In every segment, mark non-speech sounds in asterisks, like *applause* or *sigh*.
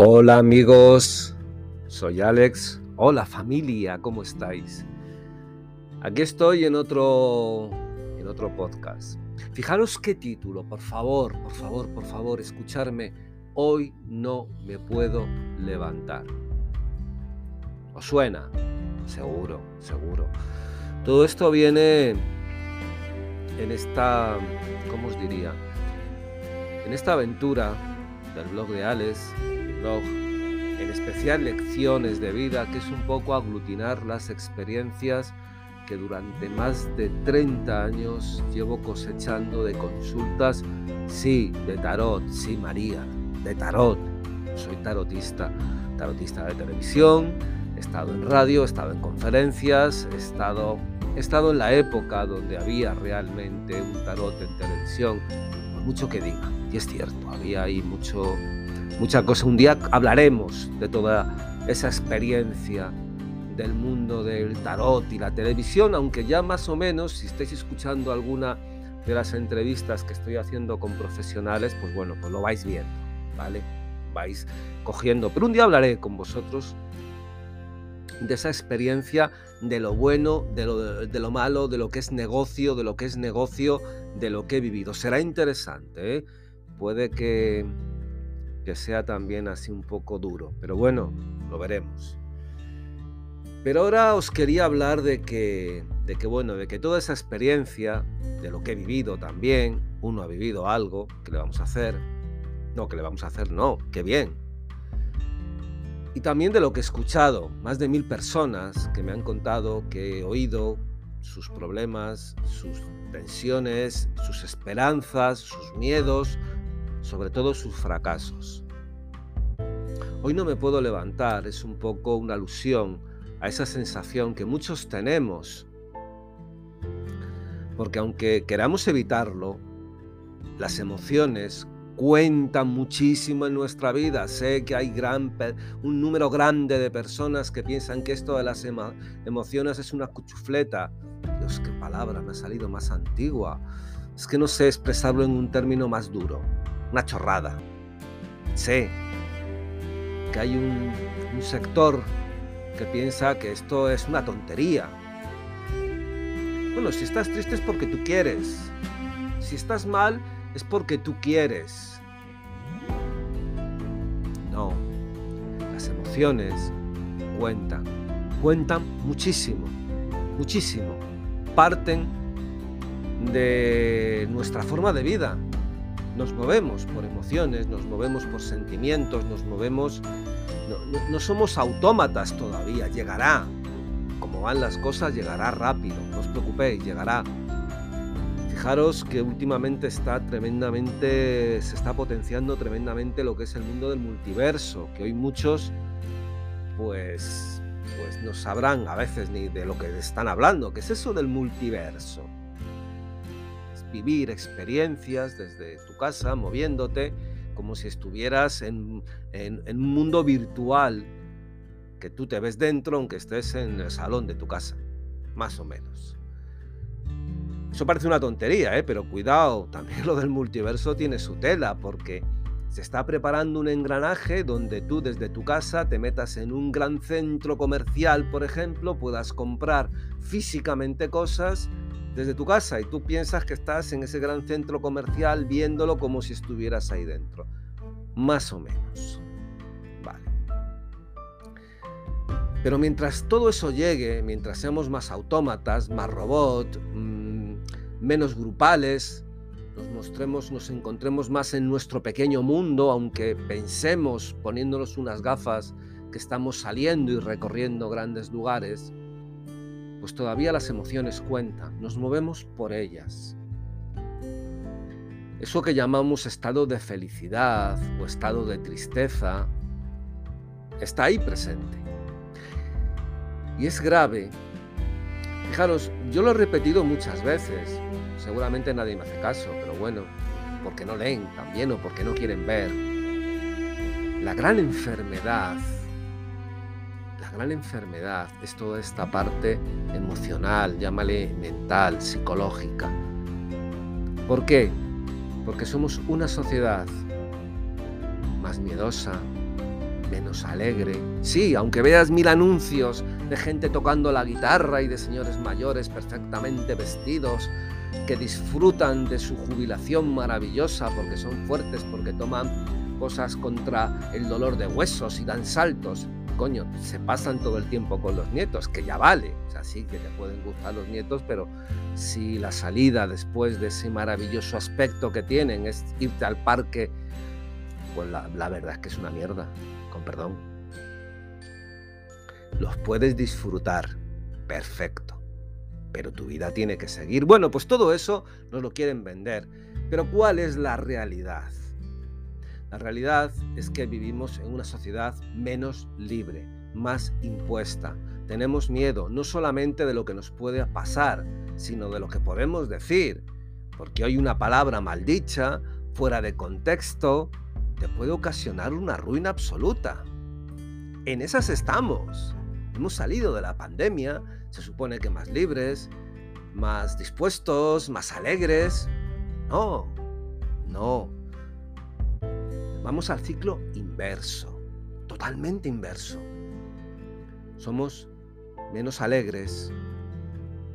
Hola amigos, soy Alex. Hola familia, ¿cómo estáis? Aquí estoy en otro en otro podcast. Fijaros qué título, por favor, por favor, por favor, escucharme. Hoy no me puedo levantar. ¿Os suena? Seguro, seguro. Todo esto viene en esta, ¿cómo os diría? En esta aventura del blog de Alex, blog, en especial lecciones de vida, que es un poco aglutinar las experiencias que durante más de 30 años llevo cosechando de consultas, sí, de tarot, sí, María, de tarot. Soy tarotista, tarotista de televisión, he estado en radio, he estado en conferencias, he estado, he estado en la época donde había realmente un tarot en televisión, por mucho que diga, y es cierto, había ahí mucho, mucha cosa. Un día hablaremos de toda esa experiencia del mundo del tarot y la televisión, aunque ya más o menos, si estáis escuchando alguna de las entrevistas que estoy haciendo con profesionales, pues bueno, pues lo vais viendo, ¿vale? Vais cogiendo. Pero un día hablaré con vosotros de esa experiencia, de lo bueno, de lo, de lo malo, de lo que es negocio, de lo que es negocio, de lo que he vivido. Será interesante, ¿eh? Puede que, que sea también así un poco duro, pero bueno, lo veremos. Pero ahora os quería hablar de que, de que, bueno, de que toda esa experiencia, de lo que he vivido también, uno ha vivido algo, que le vamos a hacer? No, que le vamos a hacer, no, qué bien. Y también de lo que he escuchado, más de mil personas que me han contado, que he oído sus problemas, sus tensiones, sus esperanzas, sus miedos, sobre todo sus fracasos. Hoy no me puedo levantar es un poco una alusión a esa sensación que muchos tenemos, porque aunque queramos evitarlo, las emociones cuentan muchísimo en nuestra vida. Sé que hay un número grande de personas que piensan que esto de las emociones es una cuchufleta. Dios, qué palabra me ha salido más antigua. Es que no sé expresarlo en un término más duro una chorrada. Sé que hay un, sector que piensa que esto es una tontería. Bueno, si estás triste es porque tú quieres. Si estás mal es porque tú quieres. No, las emociones cuentan, cuentan muchísimo, muchísimo. Parten de nuestra forma de vida, nos movemos por emociones, nos movemos por sentimientos, nos movemos... No, somos autómatas todavía, llegará. Como van las cosas, llegará rápido, no os preocupéis, llegará. Fijaros que últimamente está tremendamente, se está potenciando tremendamente lo que es el mundo del multiverso, que hoy muchos pues, pues no sabrán a veces ni de lo que están hablando. ¿Qué es eso del multiverso? Vivir experiencias desde tu casa, moviéndote, como si estuvieras en, un mundo virtual, que tú te ves dentro aunque estés en el salón de tu casa, más o menos. Eso parece una tontería, ¿eh? pero cuidado, *laughs* también lo del multiverso tiene su tela, porque se está preparando un engranaje donde tú desde tu casa te metas en un gran centro comercial, por ejemplo, puedas comprar físicamente cosas desde tu casa y tú piensas que estás en ese gran centro comercial viéndolo como si estuvieras ahí dentro. Más o menos. Vale. Pero mientras todo eso llegue, mientras seamos más autómatas, más robot, mm, menos grupales, nos mostremos, nos encontremos más en nuestro pequeño mundo, aunque pensemos poniéndonos unas gafas que estamos saliendo y recorriendo grandes lugares, pues todavía las emociones cuentan, nos movemos por ellas. Eso que llamamos estado de felicidad o estado de tristeza está ahí presente. Y es grave. Fijaros, yo lo he repetido muchas veces, seguramente nadie me hace caso, pero bueno, porque no leen también o porque no quieren ver. La gran enfermedad gran enfermedad es toda esta parte emocional, llámale mental, psicológica. ¿Por qué? Porque somos una sociedad más miedosa, menos alegre. Sí, aunque veas mil anuncios de gente tocando la guitarra y de señores mayores perfectamente vestidos que disfrutan de su jubilación maravillosa porque son fuertes, porque toman cosas contra el dolor de huesos y dan saltos. Coño, se pasan todo el tiempo con los nietos, que ya vale. O sea, sí que te pueden gustar los nietos, pero si la salida después de ese maravilloso aspecto que tienen es irte al parque, pues la, verdad es que es una mierda, con perdón. Los puedes disfrutar, perfecto, pero tu vida tiene que seguir. Bueno, pues todo eso nos lo quieren vender, pero ¿cuál es la realidad? La realidad es que vivimos en una sociedad menos libre, más impuesta. Tenemos miedo no solamente de lo que nos puede pasar, sino de lo que podemos decir, porque hoy una palabra maldicha, fuera de contexto, te puede ocasionar una ruina absoluta. En esas estamos. Hemos salido de la pandemia, se supone que más libres, más dispuestos, más alegres. No, no, Vamos al ciclo inverso, totalmente inverso. Somos menos alegres,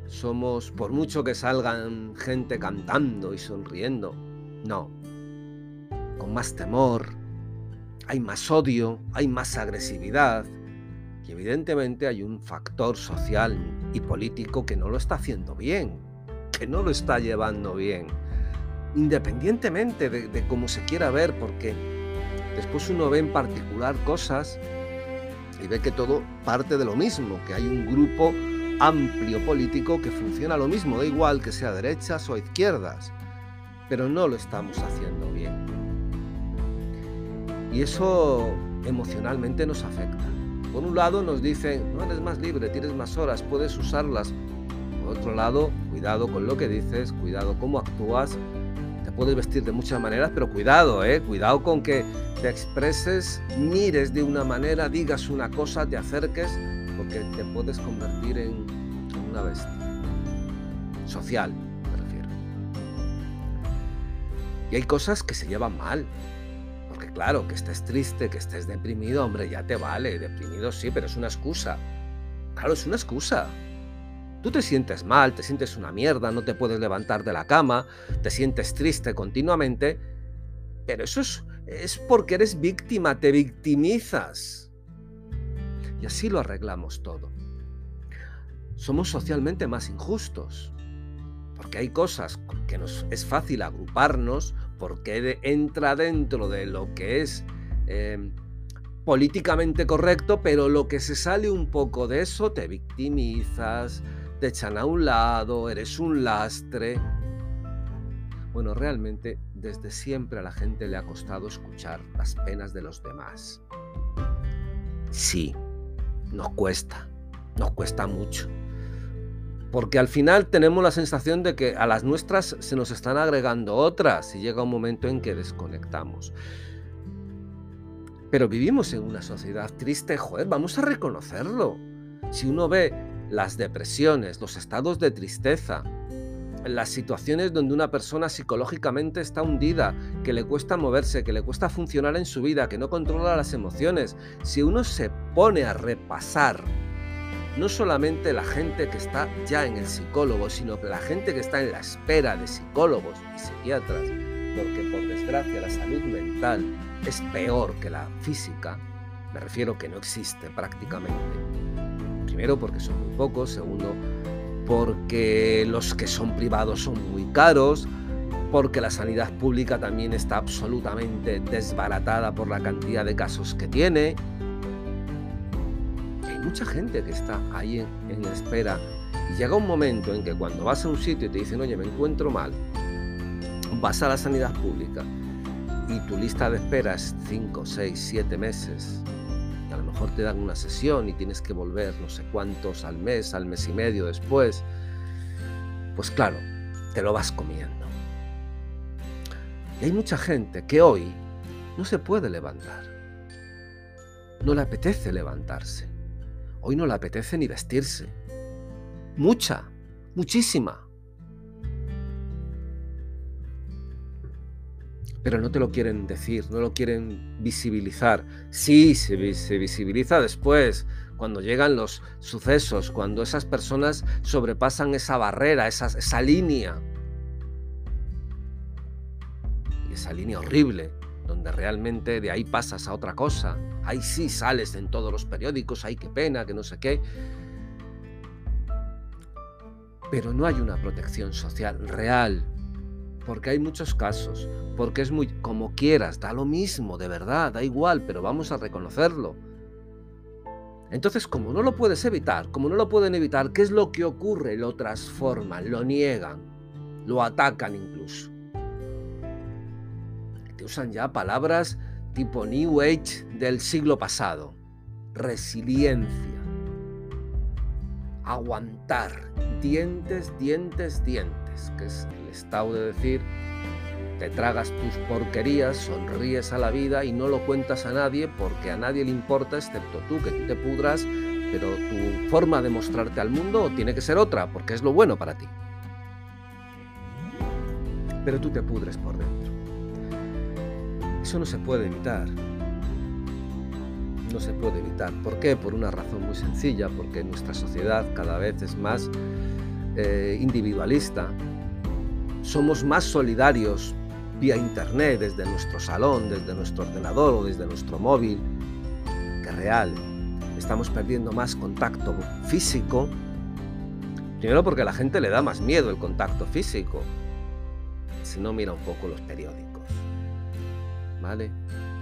somos, por mucho que salgan gente cantando y sonriendo, no, con más temor, hay más odio, hay más agresividad, y evidentemente hay un factor social y político que no lo está haciendo bien, que no lo está llevando bien, independientemente de, de cómo se quiera ver, porque Después uno ve en particular cosas y ve que todo parte de lo mismo, que hay un grupo amplio político que funciona lo mismo, da igual que sea derechas o izquierdas, pero no lo estamos haciendo bien. Y eso emocionalmente nos afecta. Por un lado nos dicen, no eres más libre, tienes más horas, puedes usarlas. Por otro lado, cuidado con lo que dices, cuidado cómo actúas, puedes vestir de muchas maneras, pero cuidado, ¿eh? Cuidado con que te expreses, mires de una manera, digas una cosa, te acerques, porque te puedes convertir en, una bestia. Social, me refiero. Y hay cosas que se llevan mal. Porque claro, que estés triste, que estés deprimido, hombre, ya te vale. Deprimido sí, pero es una excusa. Claro, es una excusa. Tú te sientes mal, te sientes una mierda, no te puedes levantar de la cama, te sientes triste continuamente, pero eso es, es porque eres víctima, te victimizas. Y así lo arreglamos todo. Somos socialmente más injustos, porque hay cosas que nos es fácil agruparnos, porque entra dentro de lo que es eh, políticamente correcto, pero lo que se sale un poco de eso te victimizas, te echan a un lado, eres un lastre. Bueno, realmente desde siempre a la gente le ha costado escuchar las penas de los demás. Sí, nos cuesta, nos cuesta mucho. Porque al final tenemos la sensación de que a las nuestras se nos están agregando otras y llega un momento en que desconectamos. Pero vivimos en una sociedad triste, joder, vamos a reconocerlo. Si uno ve las depresiones, los estados de tristeza, las situaciones donde una persona psicológicamente está hundida, que le cuesta moverse, que le cuesta funcionar en su vida, que no controla las emociones, si uno se pone a repasar no solamente la gente que está ya en el psicólogo, sino la gente que está en la espera de psicólogos y psiquiatras, porque por desgracia la salud mental es peor que la física, me refiero que no existe prácticamente Primero porque son muy pocos, segundo porque los que son privados son muy caros, porque la sanidad pública también está absolutamente desbaratada por la cantidad de casos que tiene. Hay mucha gente que está ahí en, en espera y llega un momento en que cuando vas a un sitio y te dicen, oye, me encuentro mal, vas a la sanidad pública y tu lista de espera es 5, 6, 7 meses te dan una sesión y tienes que volver no sé cuántos al mes, al mes y medio después, pues claro, te lo vas comiendo. Y hay mucha gente que hoy no se puede levantar. No le apetece levantarse. Hoy no le apetece ni vestirse. Mucha, muchísima. Pero no te lo quieren decir, no lo quieren visibilizar. Sí, se, visibiliza después, cuando llegan los sucesos, cuando esas personas sobrepasan esa barrera, esa, línea. Y esa línea horrible, donde realmente de ahí pasas a otra cosa. Ahí sí sales en todos los periódicos, ay, qué pena, que no sé qué. Pero no hay una protección social real, porque hay muchos casos, porque es muy como quieras, da lo mismo, de verdad, da igual, pero vamos a reconocerlo. Entonces, como no lo puedes evitar, como no lo pueden evitar, ¿qué es lo que ocurre? Lo transforman, lo niegan, lo atacan incluso usan ya palabras tipo New Age del siglo pasado. Resiliencia. Aguantar. Dientes, dientes, dientes. Que es el estado de decir, te tragas tus porquerías, sonríes a la vida y no lo cuentas a nadie porque a nadie le importa excepto tú, que tú te pudras, pero tu forma de mostrarte al mundo tiene que ser otra porque es lo bueno para ti. Pero tú te pudres por dentro. Eso no se puede evitar. No se puede evitar. ¿Por qué? Por una razón muy sencilla, porque nuestra sociedad cada vez es más eh, individualista. Somos más solidarios vía internet, desde nuestro salón, desde nuestro ordenador o desde nuestro móvil, que real. Estamos perdiendo más contacto físico. Primero porque a la gente le da más miedo el contacto físico. Si no, mira un poco los periódicos. ¿vale?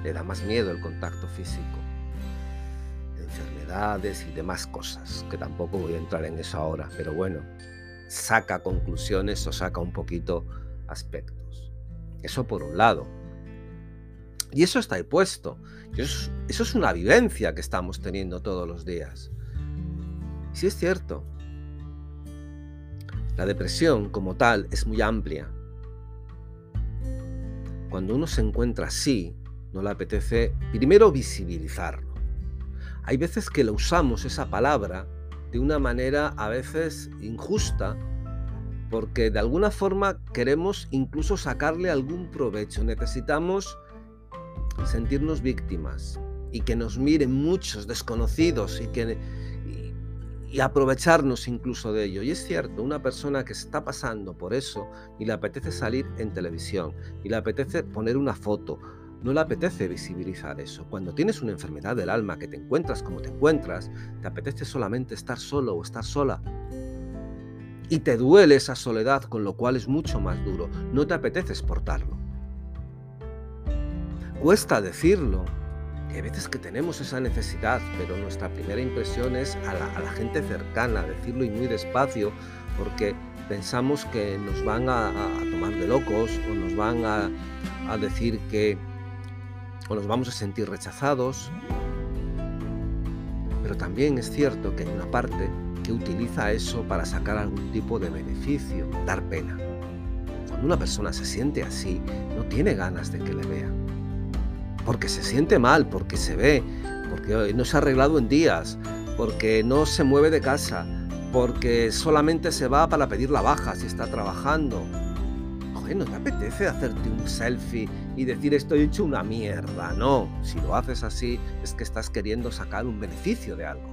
Le da más miedo el contacto físico, enfermedades y demás cosas, que tampoco voy a entrar en eso ahora, pero bueno, saca conclusiones o saca un poquito aspectos. Eso por un lado. Y eso está ahí puesto. Eso es, una vivencia que estamos teniendo todos los días. Sí es cierto. La depresión como tal es muy amplia cuando uno se encuentra así, no le apetece primero visibilizarlo. Hay veces que lo usamos esa palabra de una manera a veces injusta porque de alguna forma queremos incluso sacarle algún provecho. Necesitamos sentirnos víctimas y que nos miren muchos desconocidos y que y aprovecharnos incluso de ello. Y es cierto, una persona que está pasando por eso y le apetece salir en televisión, y le apetece poner una foto, no le apetece visibilizar eso. Cuando tienes una enfermedad del alma que te encuentras como te encuentras, te apetece solamente estar solo o estar sola. Y te duele esa soledad, con lo cual es mucho más duro. No te apetece exportarlo. Cuesta decirlo, hay veces que tenemos esa necesidad, pero nuestra primera impresión es a la, gente cercana, decirlo y muy despacio, porque pensamos que nos van a, tomar de locos o nos van a, a decir que o nos vamos a sentir rechazados. Pero también es cierto que hay una parte que utiliza eso para sacar algún tipo de beneficio, dar pena. Cuando una persona se siente así, no tiene ganas de que le vean porque se siente mal, porque se ve, porque no se ha arreglado en días, porque no se mueve de casa, porque solamente se va para pedir la baja si está trabajando. Oye, ¿no te apetece hacerte un selfie y decir estoy hecho una mierda? No, si lo haces así es que estás queriendo sacar un beneficio de algo.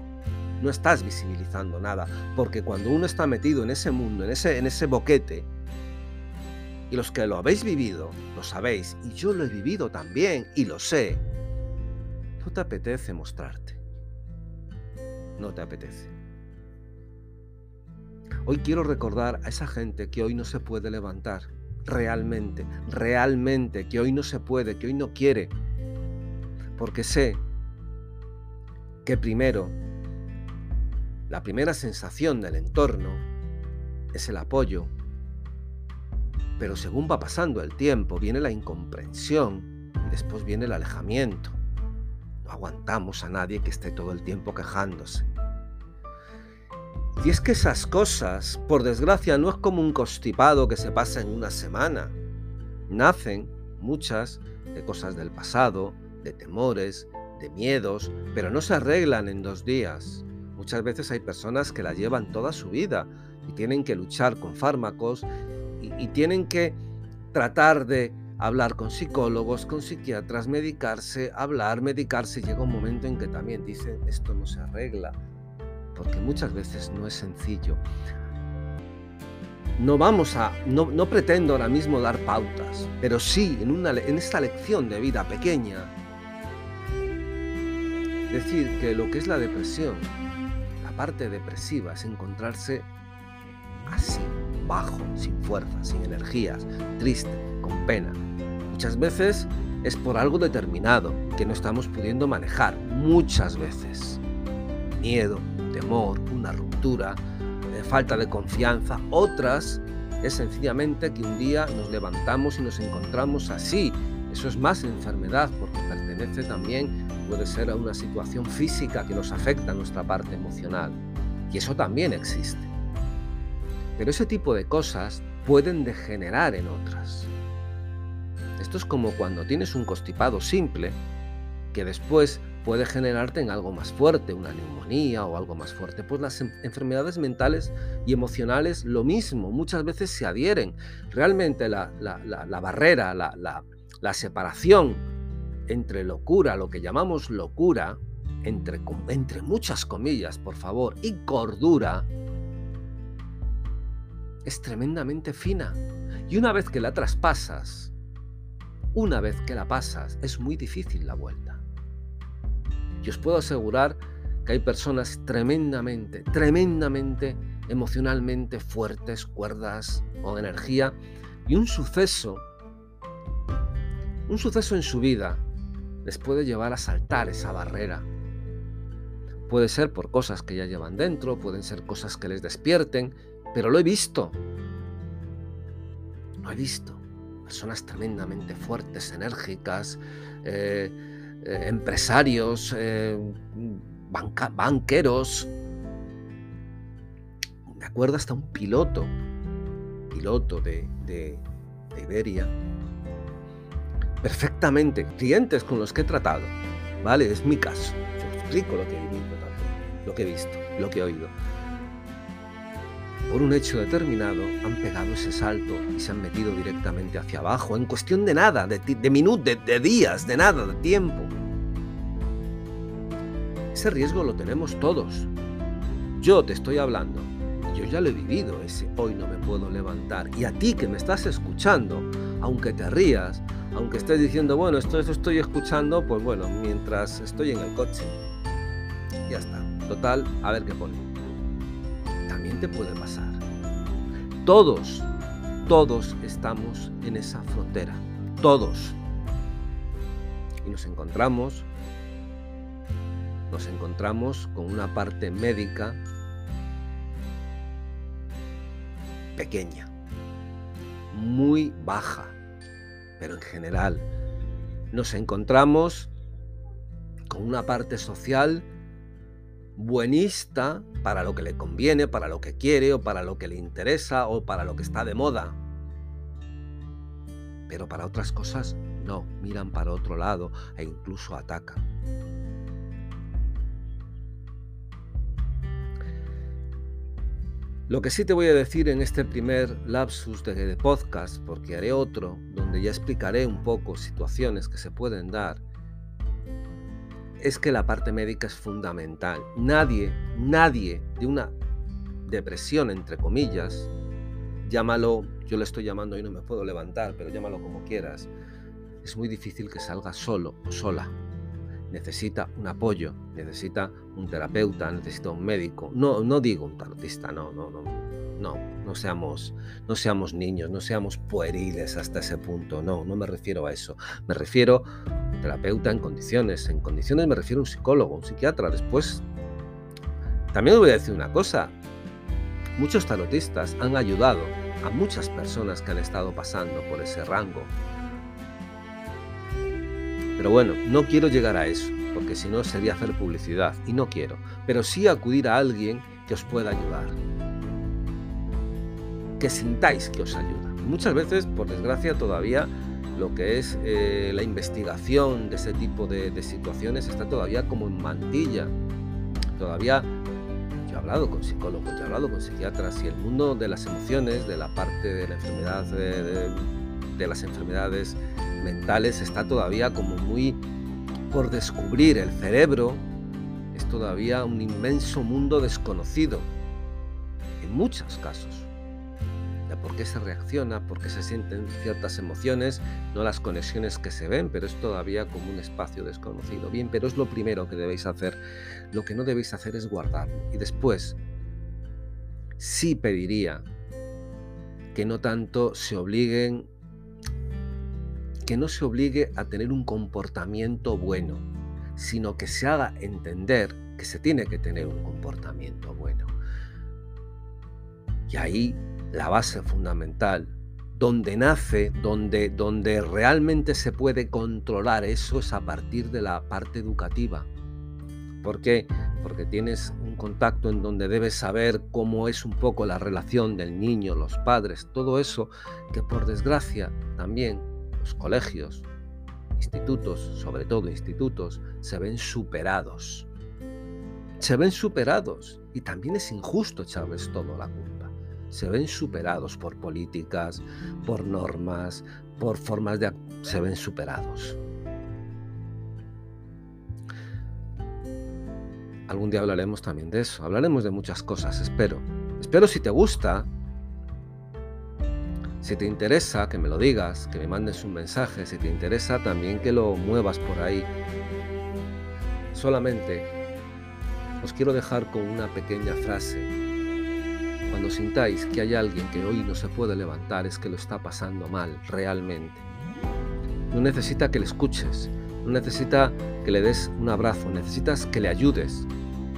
No estás visibilizando nada, porque cuando uno está metido en ese mundo, en ese, en ese boquete, y los que lo habéis vivido, lo sabéis, y yo lo he vivido también, y lo sé. No te apetece mostrarte. No te apetece. Hoy quiero recordar a esa gente que hoy no se puede levantar. Realmente, realmente, que hoy no se puede, que hoy no quiere. Porque sé que primero, la primera sensación del entorno es el apoyo, pero según va pasando el tiempo, viene la incomprensión y después viene el alejamiento. No aguantamos a nadie que esté todo el tiempo quejándose. Y es que esas cosas, por desgracia, no es como un constipado que se pasa en una semana. Nacen muchas de cosas del pasado, de temores, de miedos, pero no se arreglan en dos días. Muchas veces hay personas que la llevan toda su vida y tienen que luchar con fármacos y, tienen que tratar de hablar con psicólogos, con psiquiatras, medicarse, hablar, medicarse. Llega un momento en que también dicen, esto no se arregla, porque muchas veces no es sencillo. No vamos a, no, no pretendo ahora mismo dar pautas, pero sí en, una, en esta lección de vida pequeña, decir que lo que es la depresión, la parte depresiva es encontrarse así, bajo, sin fuerza, sin energías, triste, con pena. Muchas veces es por algo determinado que no estamos pudiendo manejar, muchas veces. Miedo, temor, una ruptura, eh, falta de confianza. Otras es sencillamente que un día nos levantamos y nos encontramos así. Eso es más enfermedad porque pertenece también, puede ser a una situación física que nos afecta a nuestra parte emocional. Y eso también existe. Pero ese tipo de cosas pueden degenerar en otras. Esto es como cuando tienes un constipado simple que después puede generarte en algo más fuerte, una neumonía o algo más fuerte. Pues las enfermedades mentales y emocionales lo mismo, muchas veces se adhieren. Realmente la, barrera, la, separación entre locura, lo que llamamos locura, entre, entre muchas comillas, por favor, y cordura, es tremendamente fina. Y una vez que la traspasas, una vez que la pasas, es muy difícil la vuelta. Y os puedo asegurar que hay personas tremendamente, tremendamente emocionalmente fuertes, cuerdas, con energía, y un suceso, un suceso en su vida les puede llevar a saltar esa barrera. Puede ser por cosas que ya llevan dentro, pueden ser cosas que les despierten, pero lo he visto. Lo he visto. Personas tremendamente fuertes, enérgicas, eh, eh, empresarios, eh, banqueros. Me acuerdo hasta un piloto, piloto de, de, Iberia. Perfectamente, clientes con los que he tratado. ¿Vale? Es mi caso. Yo explico lo que he vivido lo que he visto, lo que he oído por un hecho determinado, han pegado ese salto y se han metido directamente hacia abajo, en cuestión de nada, de, minutos, de, días, de nada, de tiempo. Ese riesgo lo tenemos todos. Yo te estoy hablando, yo ya lo he vivido, ese hoy no me puedo levantar. Y a ti que me estás escuchando, aunque te rías, aunque estés diciendo, bueno, esto, esto estoy escuchando, pues bueno, mientras estoy en el coche. Ya está. Total, a ver qué pone te puede pasar. Todos, todos estamos en esa frontera. Todos. Y nos encontramos, nos encontramos con una parte médica pequeña, muy baja, pero en general. Nos encontramos con una parte social buenista para lo que le conviene, para lo que quiere o para lo que le interesa o para lo que está de moda. Pero para otras cosas no, miran para otro lado e incluso atacan. Lo que sí te voy a decir en este primer lapsus de, de podcast, porque haré otro donde ya explicaré un poco situaciones que se pueden dar, es que la parte médica es fundamental. Nadie, nadie de una depresión, entre comillas, llámalo, yo le estoy llamando y no me puedo levantar, pero llámalo como quieras, es muy difícil que salga solo o sola. Necesita un apoyo, necesita un terapeuta, necesita un médico. No, no digo un tarotista, no, no, no, no, no seamos, no seamos niños, no seamos pueriles hasta ese punto. No, no me refiero a eso. Me refiero terapeuta en condiciones. En condiciones me refiero a un psicólogo, un psiquiatra. Después, también os voy a decir una cosa. Muchos tarotistas han ayudado a muchas personas que han estado pasando por ese rango. Pero bueno, no quiero llegar a eso, porque si no sería hacer publicidad, y no quiero. Pero sí acudir a alguien que os pueda ayudar. Que sintáis que os ayuda. Muchas veces, por desgracia, todavía lo que es eh, la investigación de ese tipo de, situaciones está todavía como en mantilla. Todavía yo he hablado con psicólogos, yo he hablado con psiquiatras y el mundo de las emociones, de la parte de la enfermedad de las enfermedades mentales está todavía como muy por descubrir. El cerebro es todavía un inmenso mundo desconocido, en muchos casos. Por qué se reacciona, por qué se sienten ciertas emociones, no las conexiones que se ven, pero es todavía como un espacio desconocido. Bien, pero es lo primero que debéis hacer. Lo que no debéis hacer es guardarlo. Y después, sí pediría que no tanto se obliguen, que no se obligue a tener un comportamiento bueno, sino que se haga entender que se tiene que tener un comportamiento bueno. Y ahí la base fundamental, donde nace, donde, donde realmente se puede controlar eso es a partir de la parte educativa. ¿Por qué? Porque tienes un contacto en donde debes saber cómo es un poco la relación del niño, los padres, todo eso que por desgracia también los colegios, institutos, sobre todo institutos, se ven superados. Se ven superados y también es injusto echarles todo la culpa. Se ven superados por políticas, por normas, por formas de... se ven superados. Algún día hablaremos también de eso. Hablaremos de muchas cosas, espero. Espero si te gusta, si te interesa, que me lo digas, que me mandes un mensaje. Si te interesa, también que lo muevas por ahí. Solamente os quiero dejar con una pequeña frase. Cuando sintáis que hay alguien que hoy no se puede levantar, es que lo está pasando mal, realmente. No necesita que le escuches, no necesita que le des un abrazo, necesitas que le ayudes,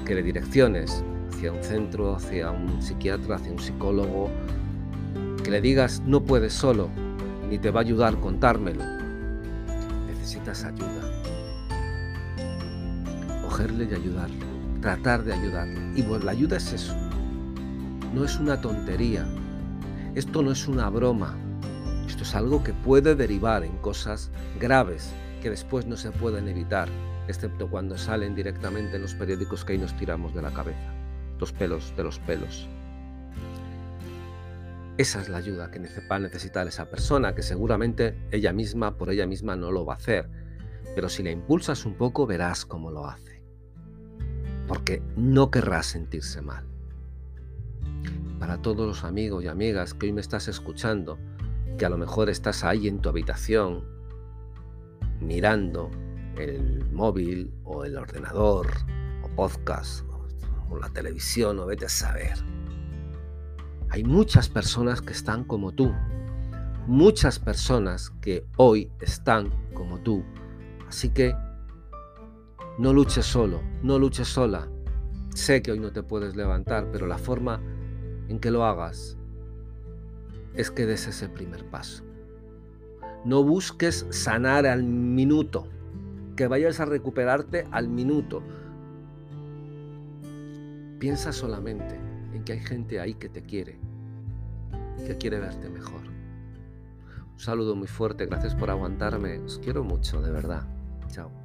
que le direcciones hacia un centro, hacia un psiquiatra, hacia un psicólogo, que le digas no puedes solo, ni te va a ayudar contármelo. Necesitas ayuda. Cogerle y ayudarle, tratar de ayudarle. Y pues la ayuda es eso. No es una tontería. Esto no es una broma. Esto es algo que puede derivar en cosas graves que después no se pueden evitar excepto cuando salen directamente en los periódicos que ahí nos tiramos de la cabeza, los pelos de los pelos. Esa es la ayuda que va a necesitar esa persona, que seguramente ella misma, por ella misma, no lo va a hacer. Pero si la impulsas un poco, verás cómo lo hace. Porque no querrás sentirse mal. Para todos los amigos y amigas que hoy me estás escuchando, que a lo mejor estás ahí en tu habitación, mirando el móvil o el ordenador o podcast o, la televisión o vete a saber. Hay muchas personas que están como tú, muchas personas que hoy están como tú. Así que no luches solo, no luches sola. Sé que hoy no te puedes levantar, pero la forma en que lo hagas es que des ese primer paso. No busques sanar al minuto que vayas a recuperarte al minuto. Piensa solamente en que hay gente ahí que te quiere, que quiere verte mejor. Un saludo muy fuerte, gracias por aguantarme, os quiero mucho, de verdad. Chao.